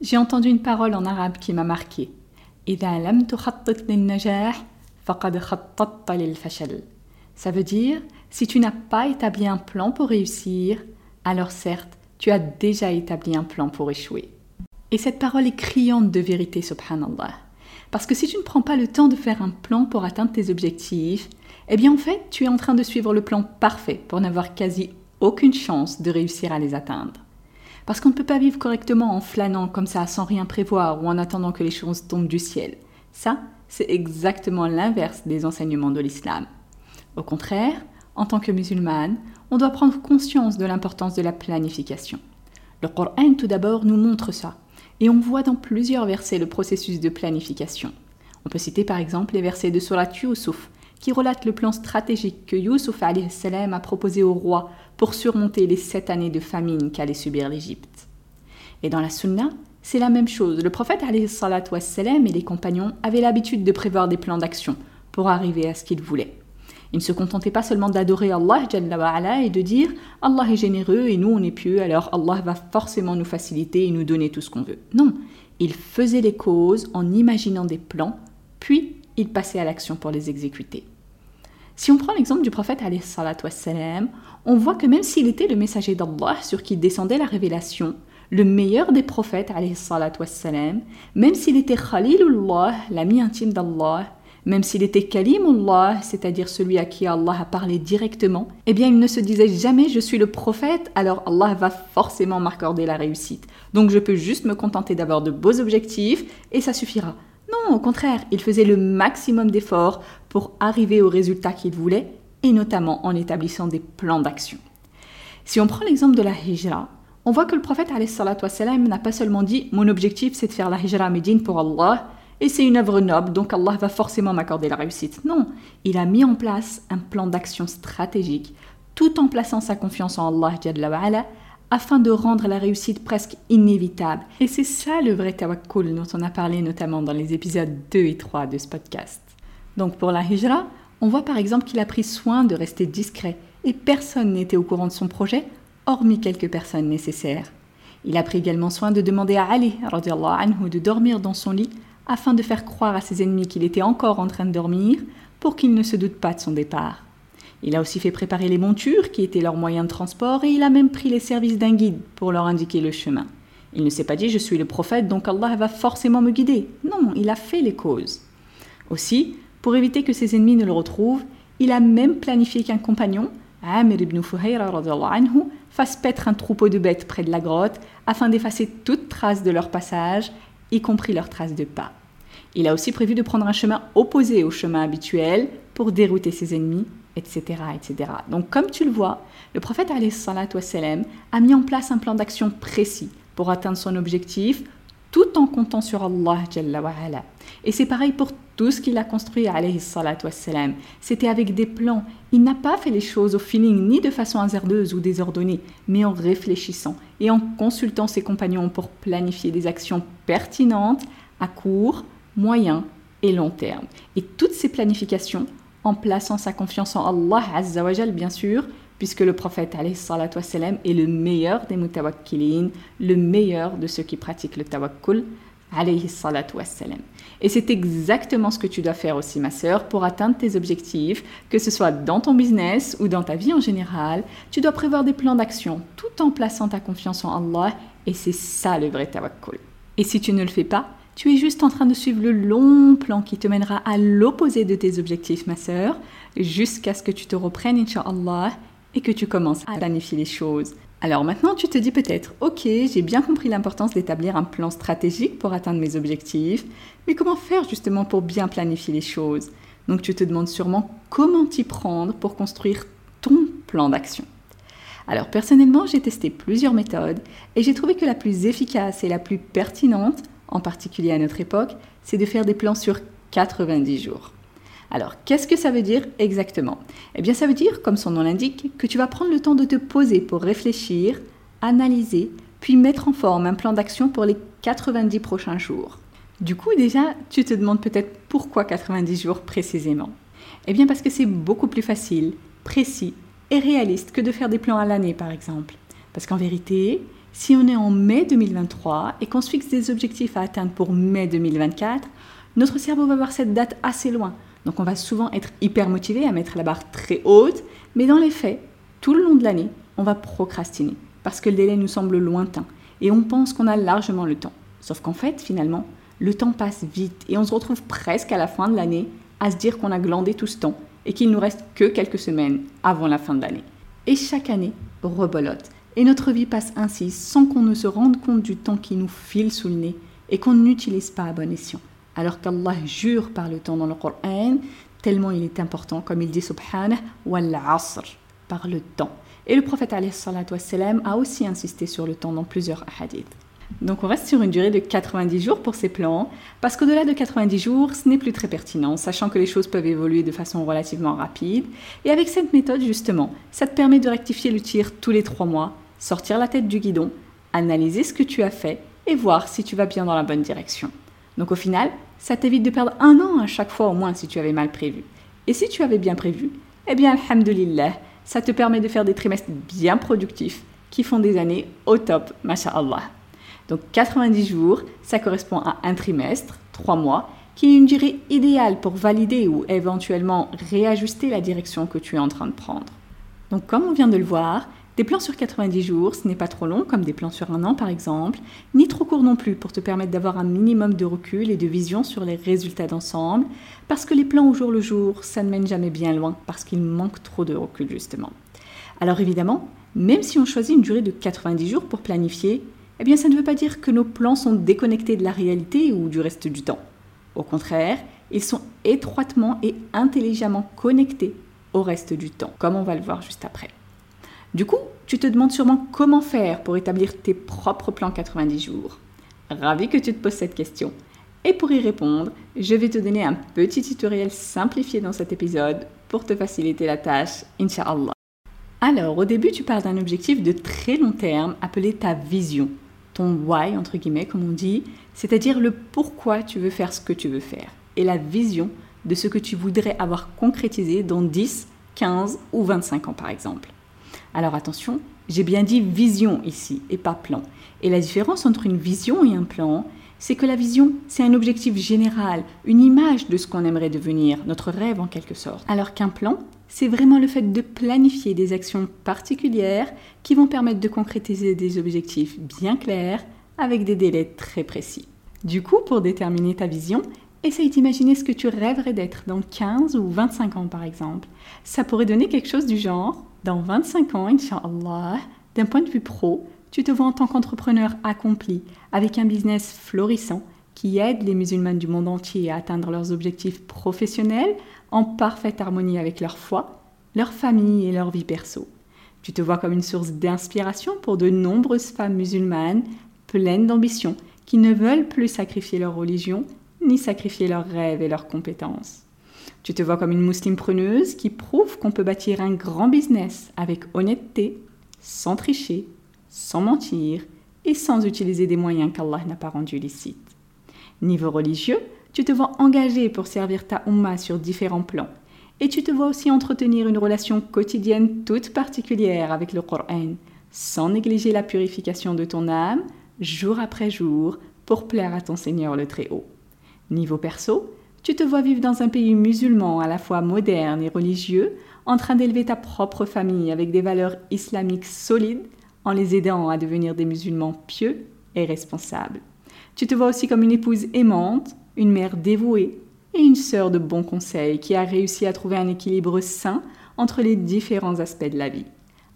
j'ai entendu une parole en arabe qui m'a marqué. Ça veut dire, si tu n'as pas établi un plan pour réussir, alors certes, tu as déjà établi un plan pour échouer. Et cette parole est criante de vérité, subhanallah. Parce que si tu ne prends pas le temps de faire un plan pour atteindre tes objectifs, eh bien en fait, tu es en train de suivre le plan parfait pour n'avoir quasi aucune chance de réussir à les atteindre. Parce qu'on ne peut pas vivre correctement en flânant comme ça sans rien prévoir ou en attendant que les choses tombent du ciel. Ça, c'est exactement l'inverse des enseignements de l'islam. Au contraire, en tant que musulmane, on doit prendre conscience de l'importance de la planification. Le Coran tout d'abord nous montre ça, et on voit dans plusieurs versets le processus de planification. On peut citer par exemple les versets de Surat Yusuf, qui relatent le plan stratégique que Yusuf a proposé au roi pour surmonter les sept années de famine qu'allait subir l'Égypte. Et dans la Sunna, c'est la même chose. Le prophète et les compagnons avaient l'habitude de prévoir des plans d'action pour arriver à ce qu'ils voulaient. Ils ne se contentaient pas seulement d'adorer Allah et de dire Allah est généreux et nous on est pieux, alors Allah va forcément nous faciliter et nous donner tout ce qu'on veut. Non, ils faisaient les causes en imaginant des plans, puis ils passaient à l'action pour les exécuter. Si on prend l'exemple du prophète on voit que même s'il était le messager d'Allah sur qui descendait la révélation, le meilleur des prophètes même s'il était Khalilullah, l'ami intime d'Allah, même s'il était Kalimullah, c'est-à-dire celui à qui Allah a parlé directement, eh bien il ne se disait jamais je suis le prophète, alors Allah va forcément m'accorder la réussite. Donc je peux juste me contenter d'avoir de beaux objectifs et ça suffira. Non, au contraire, il faisait le maximum d'efforts pour arriver au résultat qu'il voulait, et notamment en établissant des plans d'action. Si on prend l'exemple de la hijra, on voit que le prophète n'a pas seulement dit Mon objectif c'est de faire la hijra à Médine pour Allah, et c'est une œuvre noble, donc Allah va forcément m'accorder la réussite. Non, il a mis en place un plan d'action stratégique, tout en plaçant sa confiance en Allah afin de rendre la réussite presque inévitable. Et c'est ça le vrai tawakkul dont on a parlé notamment dans les épisodes 2 et 3 de ce podcast. Donc pour la hijra, on voit par exemple qu'il a pris soin de rester discret et personne n'était au courant de son projet, hormis quelques personnes nécessaires. Il a pris également soin de demander à Ali anhu, de dormir dans son lit afin de faire croire à ses ennemis qu'il était encore en train de dormir pour qu'ils ne se doutent pas de son départ. Il a aussi fait préparer les montures qui étaient leurs moyens de transport et il a même pris les services d'un guide pour leur indiquer le chemin. Il ne s'est pas dit je suis le prophète donc Allah va forcément me guider. Non, il a fait les causes. Aussi, pour éviter que ses ennemis ne le retrouvent, il a même planifié qu'un compagnon, Amir ibn anhu, fasse paître un troupeau de bêtes près de la grotte afin d'effacer toute trace de leur passage, y compris leurs traces de pas. Il a aussi prévu de prendre un chemin opposé au chemin habituel pour dérouter ses ennemis etc., etc. Donc comme tu le vois, le prophète a mis en place un plan d'action précis pour atteindre son objectif tout en comptant sur Allah Et c'est pareil pour tout ce qu'il a construit C'était avec des plans. Il n'a pas fait les choses au feeling ni de façon hasardeuse ou désordonnée, mais en réfléchissant et en consultant ses compagnons pour planifier des actions pertinentes à court, moyen et long terme. Et toutes ces planifications en plaçant sa confiance en Allah Azzawajal, bien sûr, puisque le prophète est le meilleur des mutawakkilin, le meilleur de ceux qui pratiquent le tawakkul. Et c'est exactement ce que tu dois faire aussi, ma sœur, pour atteindre tes objectifs, que ce soit dans ton business ou dans ta vie en général. Tu dois prévoir des plans d'action tout en plaçant ta confiance en Allah, et c'est ça le vrai tawakkul. Et si tu ne le fais pas, tu es juste en train de suivre le long plan qui te mènera à l'opposé de tes objectifs, ma sœur, jusqu'à ce que tu te reprennes, Inch'Allah, et que tu commences à planifier les choses Alors maintenant, tu te dis peut-être, ok, j'ai bien compris l'importance d'établir un plan stratégique pour atteindre mes objectifs, mais comment faire justement pour bien planifier les choses? Donc tu te demandes sûrement comment t'y prendre pour construire ton plan d'action. Alors personnellement, j'ai testé plusieurs méthodes et j'ai trouvé que la plus efficace et la plus pertinente, en particulier à notre époque, c'est de faire des plans sur 90 jours. Alors, qu'est-ce que ça veut dire exactement? Eh bien, ça veut dire, comme son nom l'indique, que tu vas prendre le temps de te poser pour réfléchir, analyser, puis mettre en forme un plan d'action pour les 90 prochains jours. Du coup, déjà, tu te demandes peut-être pourquoi 90 jours précisément? Eh bien, parce que c'est beaucoup plus facile, précis et réaliste que de faire des plans à l'année, par exemple. Parce qu'en vérité, si on est en mai 2023 et qu'on se fixe des objectifs à atteindre pour mai 2024, notre cerveau va voir cette date assez loin. Donc on va souvent être hyper motivé à mettre la barre très haute, mais dans les faits, tout le long de l'année, on va procrastiner parce que le délai nous semble lointain et on pense qu'on a largement le temps. Sauf qu'en fait, finalement, le temps passe vite et on se retrouve presque à la fin de l'année à se dire qu'on a glandé tout ce temps et qu'il nous reste que quelques semaines avant la fin de l'année. Et chaque année rebolote et notre vie passe ainsi sans qu'on ne se rende compte du temps qui nous file sous le nez et qu'on n'utilise pas à bon escient alors qu'Allah jure par le temps dans le Coran, tellement il est important, comme il dit subhanah, wal asr, par le temps. Et le prophète a aussi insisté sur le temps dans plusieurs hadiths. Donc on reste sur une durée de 90 jours pour ces plans, parce qu'au-delà de 90 jours, ce n'est plus très pertinent, sachant que les choses peuvent évoluer de façon relativement rapide. Et avec cette méthode, justement, ça te permet de rectifier le tir tous les trois mois, sortir la tête du guidon, analyser ce que tu as fait et voir si tu vas bien dans la bonne direction. Donc au final, ça t'évite de perdre un an à chaque fois au moins si tu avais mal prévu. Et si tu avais bien prévu, eh bien, alhamdulillah, ça te permet de faire des trimestres bien productifs qui font des années au top, masha'Allah. Donc 90 jours, ça correspond à un trimestre, 3 mois, qui est une durée idéale pour valider ou éventuellement réajuster la direction que tu es en train de prendre. Donc comme on vient de le voir, des plans sur 90 jours, ce n'est pas trop long, comme des plans sur un an par exemple, ni trop court non plus pour te permettre d'avoir un minimum de recul et de vision sur les résultats d'ensemble, parce que les plans au jour le jour, ça ne mène jamais bien loin, parce qu'il manque trop de recul justement. Alors évidemment, même si on choisit une durée de 90 jours pour planifier, eh bien ça ne veut pas dire que nos plans sont déconnectés de la réalité ou du reste du temps. Au contraire, ils sont étroitement et intelligemment connectés au reste du temps, comme on va le voir juste après. Du coup, tu te demandes sûrement comment faire pour établir tes propres plans 90 jours. Ravi que tu te poses cette question. Et pour y répondre, je vais te donner un petit tutoriel simplifié dans cet épisode pour te faciliter la tâche, Inch'Allah. Alors, au début, tu parles d'un objectif de très long terme appelé ta vision, ton why, entre guillemets, comme on dit, c'est-à-dire le pourquoi tu veux faire ce que tu veux faire, et la vision de ce que tu voudrais avoir concrétisé dans 10, 15 ou 25 ans, par exemple. Alors attention, j'ai bien dit vision ici et pas plan. Et la différence entre une vision et un plan, c'est que la vision, c'est un objectif général, une image de ce qu'on aimerait devenir, notre rêve en quelque sorte. Alors qu'un plan, c'est vraiment le fait de planifier des actions particulières qui vont permettre de concrétiser des objectifs bien clairs avec des délais très précis. Du coup, pour déterminer ta vision, essaye d'imaginer ce que tu rêverais d'être dans 15 ou 25 ans par exemple. Ça pourrait donner quelque chose du genre dans 25 ans, Inch'Allah, d'un point de vue pro, tu te vois en tant qu'entrepreneur accompli, avec un business florissant qui aide les musulmans du monde entier à atteindre leurs objectifs professionnels en parfaite harmonie avec leur foi, leur famille et leur vie perso. Tu te vois comme une source d'inspiration pour de nombreuses femmes musulmanes pleines d'ambition qui ne veulent plus sacrifier leur religion ni sacrifier leurs rêves et leurs compétences. Tu te vois comme une musulmane preneuse qui prouve qu'on peut bâtir un grand business avec honnêteté, sans tricher, sans mentir et sans utiliser des moyens qu'Allah n'a pas rendus licites. Niveau religieux, tu te vois engagé pour servir ta Ummah sur différents plans. Et tu te vois aussi entretenir une relation quotidienne toute particulière avec le Coran, sans négliger la purification de ton âme, jour après jour, pour plaire à ton Seigneur le Très-Haut. Niveau perso, tu te vois vivre dans un pays musulman à la fois moderne et religieux, en train d'élever ta propre famille avec des valeurs islamiques solides, en les aidant à devenir des musulmans pieux et responsables. Tu te vois aussi comme une épouse aimante, une mère dévouée et une sœur de bons conseils qui a réussi à trouver un équilibre sain entre les différents aspects de la vie.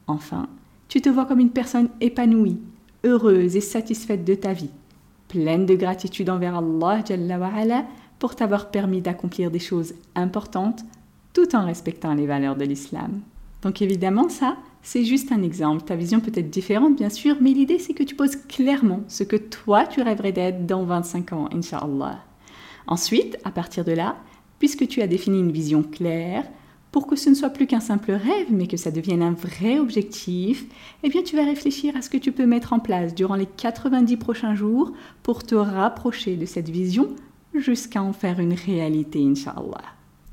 Enfin, tu te vois comme une personne épanouie, heureuse et satisfaite de ta vie, pleine de gratitude envers Allah pour t'avoir permis d'accomplir des choses importantes tout en respectant les valeurs de l'islam. Donc évidemment, ça, c'est juste un exemple. Ta vision peut être différente, bien sûr, mais l'idée, c'est que tu poses clairement ce que toi, tu rêverais d'être dans 25 ans, Inch'Allah. Ensuite, à partir de là, puisque tu as défini une vision claire, pour que ce ne soit plus qu'un simple rêve, mais que ça devienne un vrai objectif, eh bien tu vas réfléchir à ce que tu peux mettre en place durant les 90 prochains jours pour te rapprocher de cette vision jusqu'à en faire une réalité, Inch'Allah.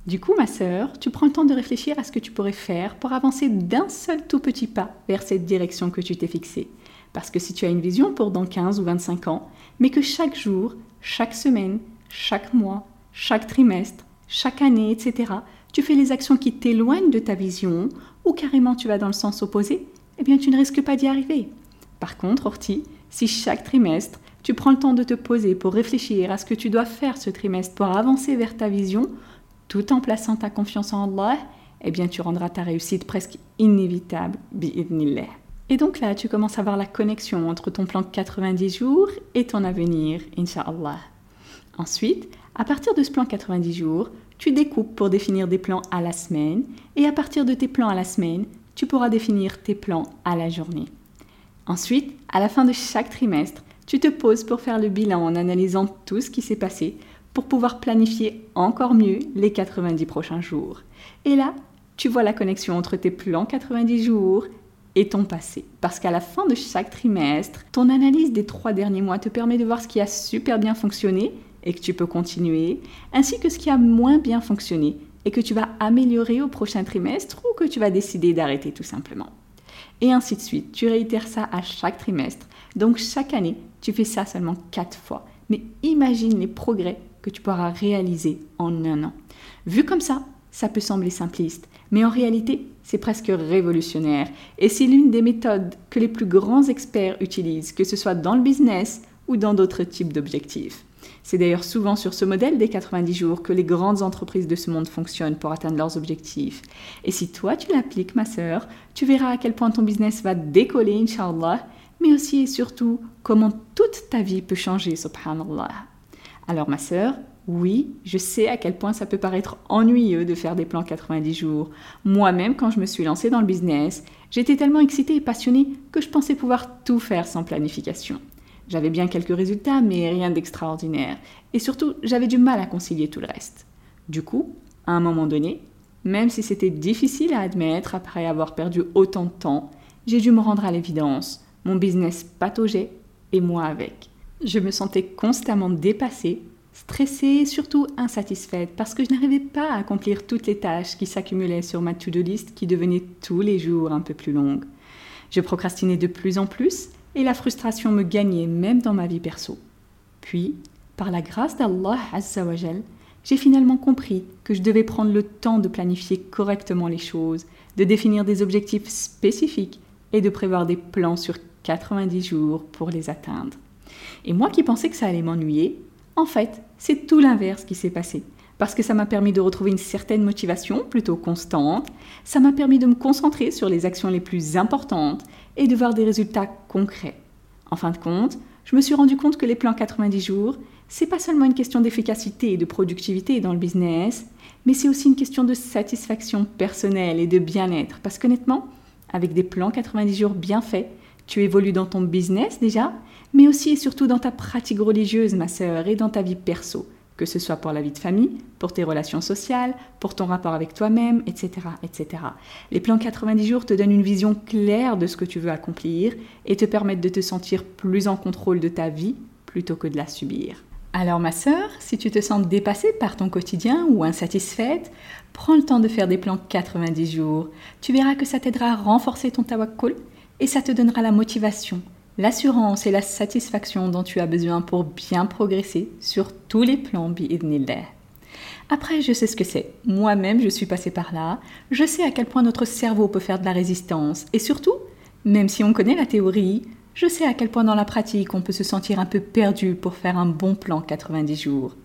Du coup, ma sœur, tu prends le temps de réfléchir à ce que tu pourrais faire pour avancer d'un seul tout petit pas vers cette direction que tu t'es fixée. Parce que si tu as une vision pour dans 15 ou 25 ans, mais que chaque jour, chaque semaine, chaque mois, chaque trimestre, chaque année, etc., tu fais les actions qui t'éloignent de ta vision, ou carrément tu vas dans le sens opposé, eh bien tu ne risques pas d'y arriver. Par contre, Orti, si chaque trimestre, tu prends le temps de te poser pour réfléchir à ce que tu dois faire ce trimestre pour avancer vers ta vision, tout en plaçant ta confiance en Allah, eh bien tu rendras ta réussite presque inévitable, bi'idnillah. Et donc là, tu commences à voir la connexion entre ton plan 90 jours et ton avenir, inshallah. Ensuite, à partir de ce plan 90 jours, tu découpes pour définir des plans à la semaine et à partir de tes plans à la semaine, tu pourras définir tes plans à la journée. Ensuite, à la fin de chaque trimestre, tu te poses pour faire le bilan en analysant tout ce qui s'est passé pour pouvoir planifier encore mieux les 90 prochains jours. Et là, tu vois la connexion entre tes plans 90 jours et ton passé. Parce qu'à la fin de chaque trimestre, ton analyse des trois derniers mois te permet de voir ce qui a super bien fonctionné et que tu peux continuer, ainsi que ce qui a moins bien fonctionné et que tu vas améliorer au prochain trimestre ou que tu vas décider d'arrêter tout simplement. Et ainsi de suite. Tu réitères ça à chaque trimestre. Donc chaque année, tu fais ça seulement quatre fois. Mais imagine les progrès que tu pourras réaliser en un an. Vu comme ça, ça peut sembler simpliste, mais en réalité, c'est presque révolutionnaire. Et c'est l'une des méthodes que les plus grands experts utilisent, que ce soit dans le business ou dans d'autres types d'objectifs. C'est d'ailleurs souvent sur ce modèle des 90 jours que les grandes entreprises de ce monde fonctionnent pour atteindre leurs objectifs. Et si toi tu l'appliques, ma sœur, tu verras à quel point ton business va décoller, inshallah, mais aussi et surtout comment toute ta vie peut changer, subhanallah. Alors ma sœur, oui, je sais à quel point ça peut paraître ennuyeux de faire des plans 90 jours. Moi-même, quand je me suis lancée dans le business, j'étais tellement excitée et passionnée que je pensais pouvoir tout faire sans planification. J'avais bien quelques résultats, mais rien d'extraordinaire. Et surtout, j'avais du mal à concilier tout le reste. Du coup, à un moment donné, même si c'était difficile à admettre après avoir perdu autant de temps, j'ai dû me rendre à l'évidence. Mon business pataugeait et moi avec. Je me sentais constamment dépassée, stressée et surtout insatisfaite parce que je n'arrivais pas à accomplir toutes les tâches qui s'accumulaient sur ma to-do list qui devenait tous les jours un peu plus longue. Je procrastinais de plus en plus et la frustration me gagnait même dans ma vie perso. Puis, par la grâce d'Allah j'ai finalement compris que je devais prendre le temps de planifier correctement les choses, de définir des objectifs spécifiques et de prévoir des plans sur 90 jours pour les atteindre. Et moi qui pensais que ça allait m'ennuyer, en fait, c'est tout l'inverse qui s'est passé parce que ça m'a permis de retrouver une certaine motivation plutôt constante, ça m'a permis de me concentrer sur les actions les plus importantes et de voir des résultats concrets. En fin de compte, je me suis rendu compte que les plans 90 jours, c'est pas seulement une question d'efficacité et de productivité dans le business, mais c'est aussi une question de satisfaction personnelle et de bien-être. Parce qu'honnêtement, avec des plans 90 jours bien faits, tu évolues dans ton business déjà, mais aussi et surtout dans ta pratique religieuse, ma sœur, et dans ta vie perso que ce soit pour la vie de famille, pour tes relations sociales, pour ton rapport avec toi-même, etc., etc. Les plans 90 jours te donnent une vision claire de ce que tu veux accomplir et te permettent de te sentir plus en contrôle de ta vie plutôt que de la subir. Alors ma sœur, si tu te sens dépassée par ton quotidien ou insatisfaite, prends le temps de faire des plans 90 jours. Tu verras que ça t'aidera à renforcer ton tawakkul et ça te donnera la motivation l'assurance et la satisfaction dont tu as besoin pour bien progresser sur tous les plans bi'idnillah. Après, je sais ce que c'est. Moi-même, je suis passée par là. Je sais à quel point notre cerveau peut faire de la résistance. Et surtout, même si on connaît la théorie, je sais à quel point dans la pratique on peut se sentir un peu perdu pour faire un bon plan 90 jours.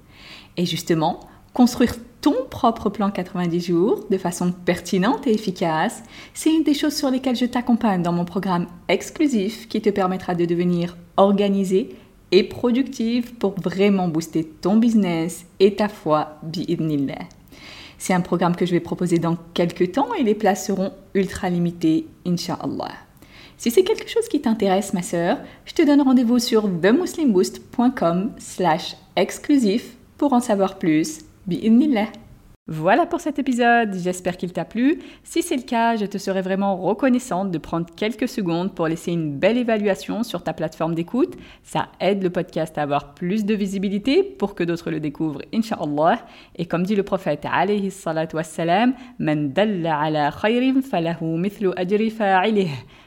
Et justement, construire ton propre plan 90 jours de façon pertinente et efficace, c'est une des choses sur lesquelles je t'accompagne dans mon programme exclusif qui te permettra de devenir organisé et productive pour vraiment booster ton business et ta foi. C'est un programme que je vais proposer dans quelques temps et les places seront ultra limitées, inshallah. Si c'est quelque chose qui t'intéresse, ma sœur, je te donne rendez-vous sur themuslimboost.com slash exclusif pour en savoir plus. Voilà pour cet épisode, j'espère qu'il t'a plu. Si c'est le cas, je te serais vraiment reconnaissante de prendre quelques secondes pour laisser une belle évaluation sur ta plateforme d'écoute. Ça aide le podcast à avoir plus de visibilité pour que d'autres le découvrent, inshallah. Et comme dit le prophète alayhi salatu wassalam, Man.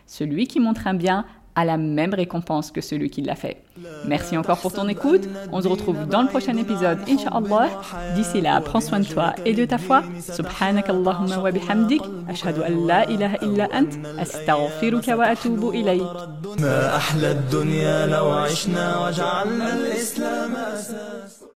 Celui qui montre un bien a la même récompense que celui qui l'a fait. Merci encore pour ton écoute. On se retrouve dans le prochain épisode, Inch'Allah. D'ici là, prends soin de toi et de ta foi. Subhanak Allahumma wa bihamdik. Ashhadu an la ilaha illa ant. Astaghfiruka wa atubu ilayk.